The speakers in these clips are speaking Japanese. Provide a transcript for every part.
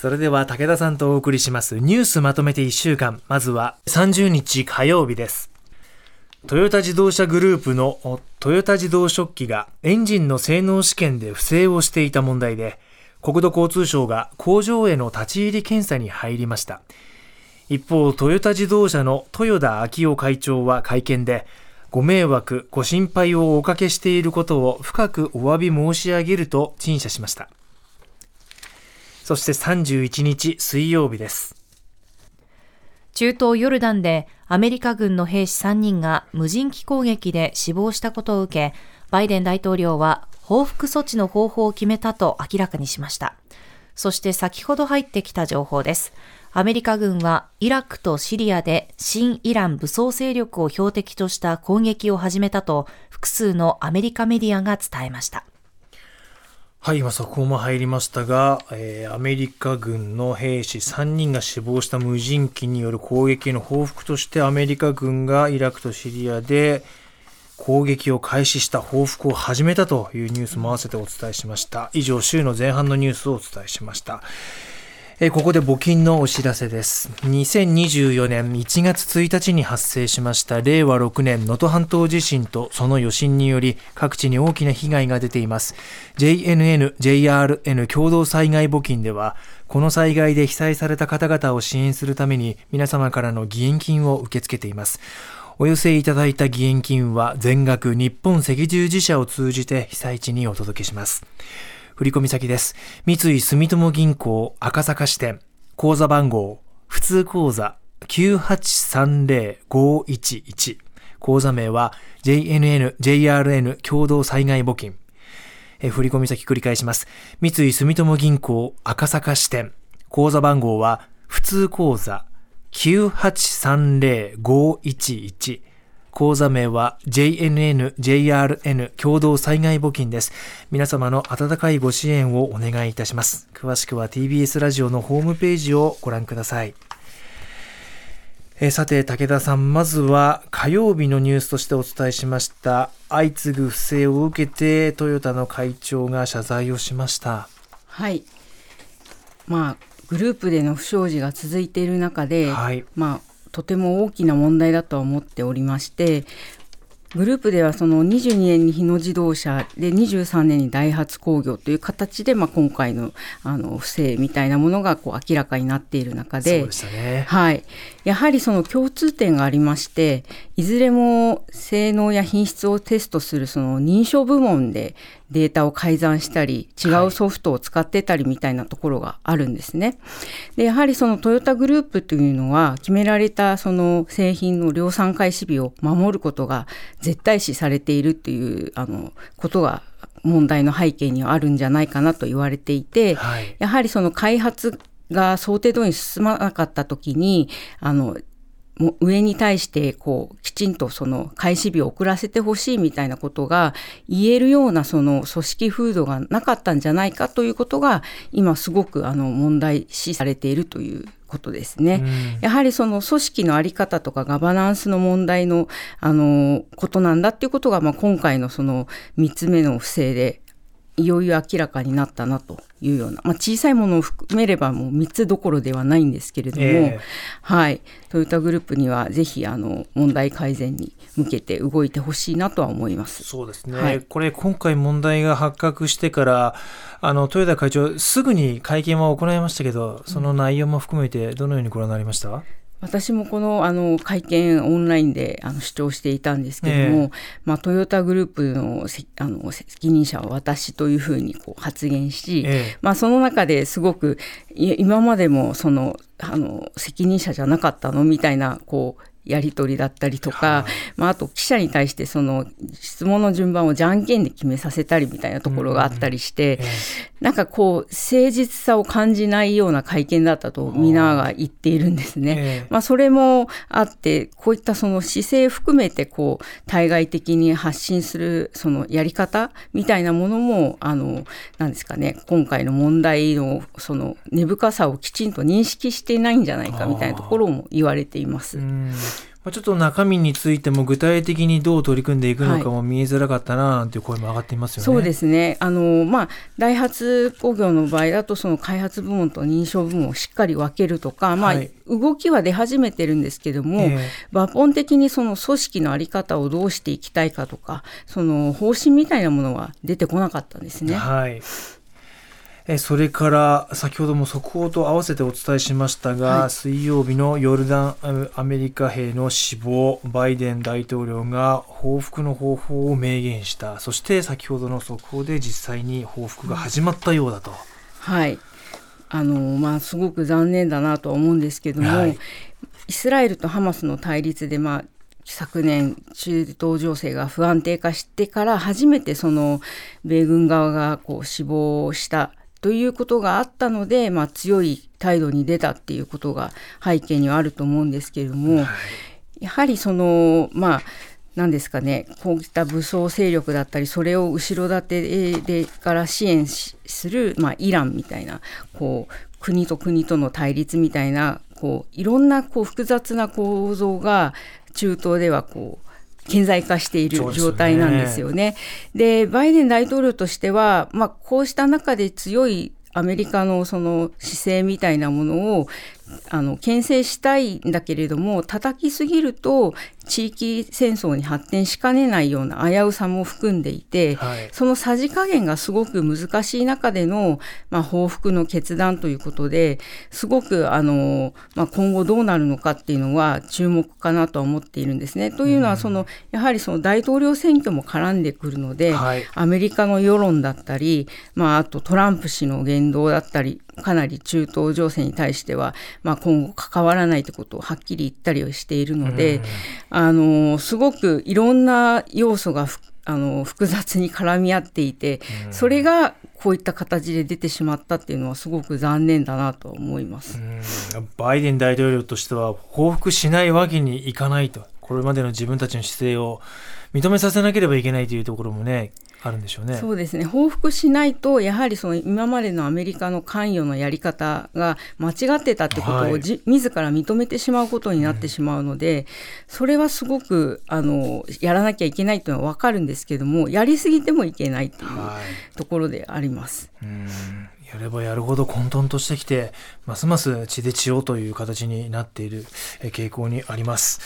それでは武田さんとお送りしますニュースまとめて1週間。まずは30日火曜日です。トヨタ自動車グループのトヨタ自動食器がエンジンの性能試験で不正をしていた問題で、国土交通省が工場への立ち入り検査に入りました。一方、トヨタ自動車の豊田昭夫会長は会見で、ご迷惑、ご心配をおかけしていることを深くお詫び申し上げると陳謝しました。そして31日水曜日です。中東ヨルダンでアメリカ軍の兵士3人が無人機攻撃で死亡したことを受け、バイデン大統領は報復措置の方法を決めたと明らかにしました。そして先ほど入ってきた情報です。アメリカ軍はイラクとシリアで新イラン武装勢力を標的とした攻撃を始めたと複数のアメリカメディアが伝えました。はい、今速報も入りましたが、えー、アメリカ軍の兵士3人が死亡した無人機による攻撃の報復としてアメリカ軍がイラクとシリアで攻撃を開始した報復を始めたというニュースも合わせてお伝えしました。以上、週の前半のニュースをお伝えしました。えここで募金のお知らせです。2024年1月1日に発生しました令和6年能登半島地震とその余震により各地に大きな被害が出ています。JNN、JRN 共同災害募金ではこの災害で被災された方々を支援するために皆様からの義援金を受け付けています。お寄せいただいた義援金は全額日本赤十字社を通じて被災地にお届けします。振込先です。三井住友銀行赤坂支店、口座番号、普通口座9830-511。口座名は JNN、JRN 共同災害募金。え振込先繰り返します。三井住友銀行赤坂支店。口座番号は普通口座9830-511。口座名は JNN、JRN 共同災害募金です。皆様の温かいご支援をお願いいたします。詳しくは TBS ラジオのホームページをご覧ください。えさて、武田さん、まずは火曜日のニュースとしてお伝えしました相次ぐ不正を受けてトヨタの会長が謝罪をしました。はい。まあ、グループでの不祥事が続いている中で、はい、まあ、とても大きな問題だと思っておりましてグループではその22年に日野自動車で23年にダイハツ工業という形で、まあ、今回のあの不正みたいなものがこう明らかになっている中で、ね、はい、やはりその共通点がありましていずれも性能や品質をテストするその認証部門でデータを改ざんしたり違うソフトを使ってたりみたいなところがあるんですね。でやはりそのトヨタグループというのは決められたその製品の量産開始日を守ることが絶対視されているっていうあのことが問題の背景にはあるんじゃないかなと言われていて、はい、やはりその開発が想定通りに進まなかった時にあのも上に対してこうきちんとその開始日を遅らせてほしいみたいなことが言えるようなその組織風土がなかったんじゃないかということが今すごくあの問題視されているということですね。やはりその組織の在り方とかガバナンスの問題のあのことなんだっていうことが、まあ、今回のその3つ目の不正でいよいよ明らかになったなというような、まあ、小さいものを含めればもう3つどころではないんですけれども、えー、はい、トヨタグループにはぜひあの問題改善に向けて動いてほしいなとは思います。そうですね、はい、これ、今回問題が発覚してから、あの豊田会長、すぐに会見は行いましたけど、その内容も含めて、どのようにご覧になりました、私もこのあの会見オンラインであの主張していたんですけども、えー、まあ、トヨタグループのあの責任者は私というふうにこう発言し、えー、まあ、その中ですごく今までもそのあの責任者じゃなかったの？みたいなこうやり取りだったりとか、はい、まあ、あと記者に対してその質問の順番をじゃんけんで決めさせたりみたいなところがあったりして、うんうん、なんかこう誠実さを感じないような会見だったと皆が言っているんですね。まあ、それもあってこういったその姿勢含めてこう対外的に発信するそのやり方みたいなものもあのなんですかね今回の問題のその根深さをきちんと認識していないんじゃないかみたいなところも言われています。ちょっと中身についても具体的にどう取り組んでいくのかも見えづらかったななんていう声も上がっていますよね。そうですねあの、まあ、ダイハツ工業の場合だとその開発部門と認証部門をしっかり分けるとか、まあ、はい、動きは出始めてるんですけども、えー、抜本的にその組織の在り方をどうしていきたいかとかその方針みたいなものは出てこなかったんですね。はいそれから先ほども速報と合わせてお伝えしましたが、はい、水曜日のヨルダンアメリカ兵の死亡バイデン大統領が報復の方法を明言した。そして先ほどの速報で実際に報復が始まったようだと。はい。あのまあ、すごく残念だなとは思うんですけども、はい、イスラエルとハマスの対立で、まあ、昨年中東情勢が不安定化してから初めてその米軍側がこう死亡したということがあったので、まあ、強い態度に出たっていうことが背景にはあると思うんですけれども、はい、やはりそのまあ何ですかねこういった武装勢力だったりそれを後ろ盾でから支援する、まあ、イランみたいなこう国と国との対立みたいなこういろんなこう複雑な構造が中東ではこう顕在化している状態なんですよね。で、ね、バイデン大統領としては、まあ、こうした中で強いアメリカのその姿勢みたいなものをあの牽制したいんだけれども叩きすぎると地域戦争に発展しかねないような危うさも含んでいて、はい、そのさじ加減がすごく難しい中での、まあ、報復の決断ということですごくあの、まあ、今後どうなるのかっていうのは注目かなとは思っているんですね。というのはそのやはりその大統領選挙も絡んでくるので、はい、アメリカの世論だったり、まあ、あとトランプ氏の言動だったりかなり中東情勢に対しては、まあ、今後関わらないということをはっきり言ったりをしているので、あのすごくいろんな要素があの複雑に絡み合っていて、それがこういった形で出てしまったっていうのはすごく残念だなと思います。バイデン大統領としては報復しないわけにいかないと。これまでの自分たちの姿勢を認めさせなければいけないというところもねあるんでしょうね。そうですね報復しないとやはりその今までのアメリカの関与のやり方が間違ってたってことをじ、はい、自ら認めてしまうことになってしまうので、うん、それはすごくあのやらなきゃいけないというのは分かるんですけどもやりすぎてもいけないというところであります。はい、うんやればやるほど混沌としてきて、ますます血で血をという形になっている傾向にあります。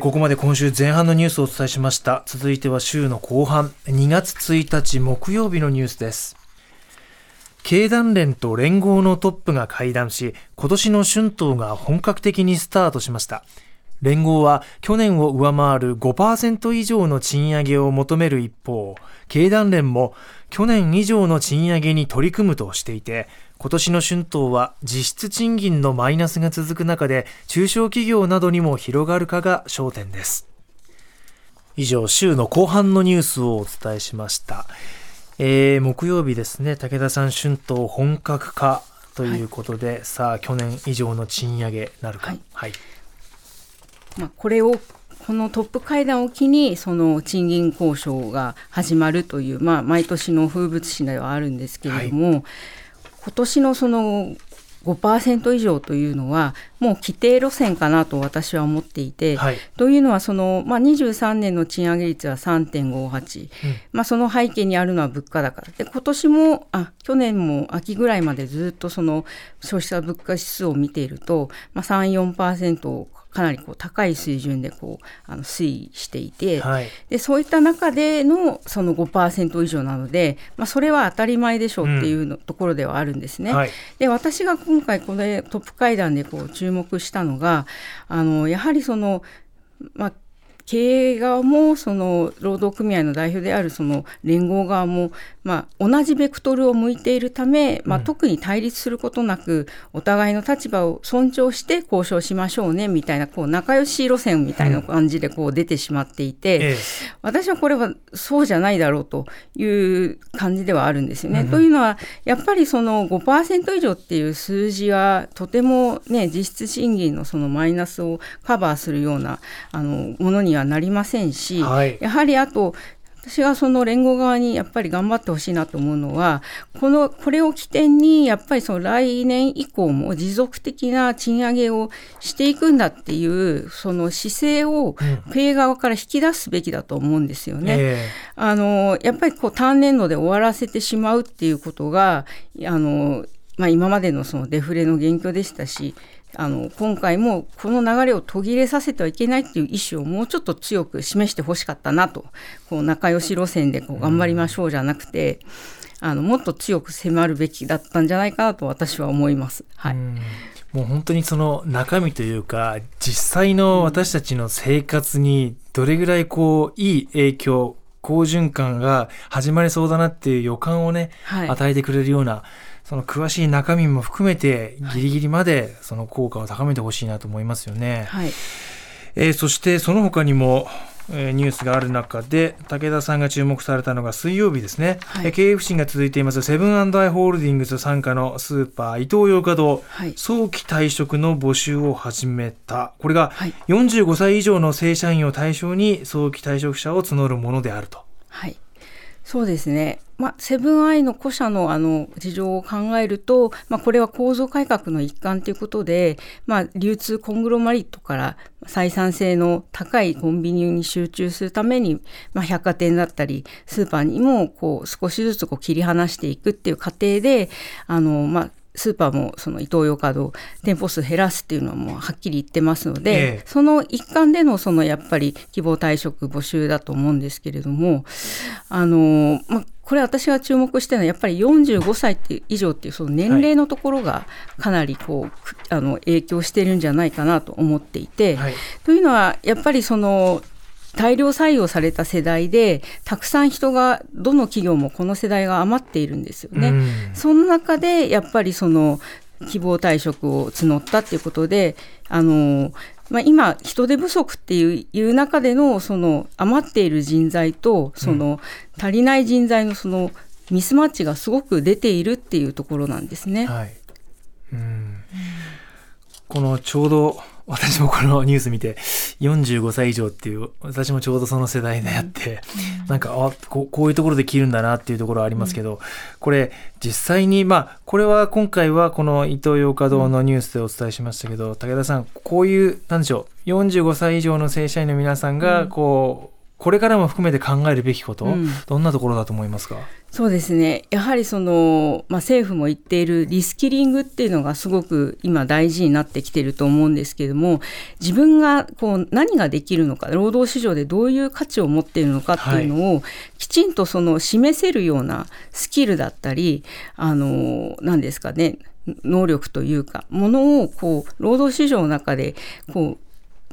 ここまで今週前半のニュースをお伝えしました。続いては週の後半、2月1日木曜日のニュースです。経団連と連合のトップが会談し、今年の春闘が本格的にスタートしました。連合は去年を上回る5%以上の賃上げを求める一方、経団連も去年以上の賃上げに取り組むとしていて、今年の春闘は実質賃金のマイナスが続く中で、中小企業などにも広がるかが焦点です。以上、週の後半のニュースをお伝えしました。えー、木曜日ですね、武田さん春闘本格化ということで、はい、さあ、去年以上の賃上げなるか。はい、はいまあ、これをこのトップ会談を機にその賃金交渉が始まるという、まあ、毎年の風物詩ではあるんですけれども、はい、今年のその5%以上というのはもう規定路線かなと私は思っていて、はい、というのはその、まあ、23年の賃上げ率は3.58、うん、まあ、その背景にあるのは物価高。で今年もあ去年も秋ぐらいまでずっとその消費者物価指数を見ていると、まあ、34%をかなりこう高い水準でこうあの推移していて、はい、でそういった中でのその5%以上なので、まあ、それは当たり前でしょうっていうの、ところではあるんですね。はい、で私が今回これトップ会談でこう注目したのがあのやはりその、まあ、経営側もその労働組合の代表であるその連合側も、まあ、同じベクトルを向いているため、まあ、特に対立することなくお互いの立場を尊重して交渉しましょうねみたいなこう仲良し路線みたいな感じでこう出てしまっていて、私はこれはそうじゃないだろうという感じではあるんですよね。というのはやっぱりその5%以上っていう数字はとてもね実質賃金のそのマイナスをカバーするようなあのものにはなりませんし、はい、やはりあと私がその連合側にやっぱり頑張ってほしいなと思うのはこのこれを起点にやっぱりその来年以降も持続的な賃上げをしていくんだっていうその姿勢を経営側から引き出すべきだと思うんですよね。えー、あのやっぱりこう単年度で終わらせてしまうっていうことがあの、まあ、今までのそのデフレの元凶でしたしあの今回もこの流れを途切れさせてはいけないっていう意思をもうちょっと強く示してほしかったなとこう仲良し路線でこう頑張りましょうじゃなくて、あのもっと強く迫るべきだったんじゃないかなと私は思います。はい、もう本当にその中身というか実際の私たちの生活にどれぐらいこういい影響好循環が始まりそうだなっていう予感をね、はい、与えてくれるようなその詳しい中身も含めてギリギリまでその効果を高めてほしいなと思いますよね。はい、えー、そしてその他にもえニュースがある中で武田さんが注目されたのが水曜日ですね、はい、経営不振が続いていますセブンアイ・ホールディングス傘下のスーパーイトーヨーカドー、早期退職の募集を始めた。これが45歳以上の正社員を対象に早期退職者を募るものであると。はいそうですね。まあ、セブンアイの古社のあの事情を考えると、まあ、これは構造改革の一環ということで、まあ、流通コングロマリットから採算性の高いコンビニに集中するために、まあ、百貨店だったりスーパーにもこう少しずつこう切り離していくっていう過程であの、まあ、スーパーもそのイトーヨーカドー店舗数減らすっていうのはもうはっきり言ってますので、ええ、その一環でのそのやっぱり希望退職募集だと思うんですけれどもあの、まあ、これ私が注目してるのはやっぱり45歳って以上っていうその年齢のところがかなりこう、はい、あの影響してるんじゃないかなと思っていて、はい、というのはやっぱりその大量採用された世代でたくさん人がどの企業もこの世代が余っているんですよね。その中でやっぱりその希望退職を募ったっていうことであのまあ、今人手不足っていう中でのその余っている人材とその足りない人材のそのミスマッチがすごく出ているっていうところなんですね。はい、うんこのちょうど私もこのニュース見て、45歳以上っていう、私もちょうどその世代であって、なんか、あここういうところで切るんだなっていうところありますけど、これ、実際に、まあ、これは今回はこの伊東洋華堂のニュースでお伝えしましたけど、武田さん、こういう、なんでしょう、45歳以上の正社員の皆さんが、こう、これからも含めて考えるべきこと、うん、どんなところだと思いますか？そうですね。やはりその、まあ、政府も言っているリスキリングっていうのがすごく今大事になってきてると思うんですけれども自分がこう何ができるのか労働市場でどういう価値を持っているのかっていうのを、きちんとその示せるようなスキルだったりあの何ですかね能力というかものをこう労働市場の中でこう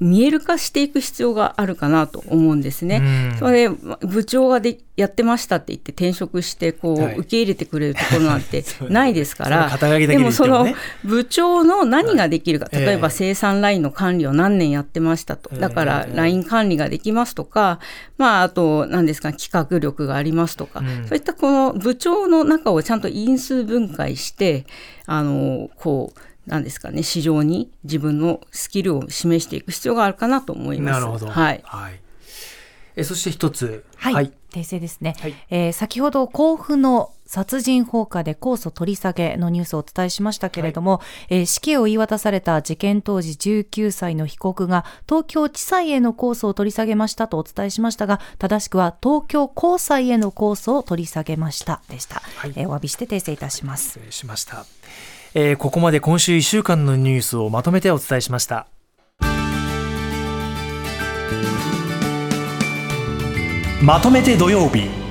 見える化していく必要があるかなと思うんですね。それで部長がでやってましたって言って転職してこう、受け入れてくれるところなんて ないですから、でもその部長の何ができるか、例えば生産ラインの管理を何年やってましたと、だからライン管理ができますとか、まああと何ですか企画力がありますとか、そういったこの部長の中をちゃんと因数分解してあのこうなんですかね市場に自分のスキルを示していく必要があるかなと思います。なるほど。はい。はい、えそして一つ、はい、はい、訂正ですね。はい、えー、先ほど甲府の殺人放火で控訴取り下げのニュースをお伝えしましたけれども、はい、えー、死刑を言い渡された事件当時19歳の被告が東京地裁への控訴を取り下げましたとお伝えしましたが正しくは東京高裁への控訴を取り下げました。でした、はい、えー、お詫びして訂正いたします。失礼しましたえー、ここまで今週1週間のニュースをまとめてお伝えしました。まとめて土曜日。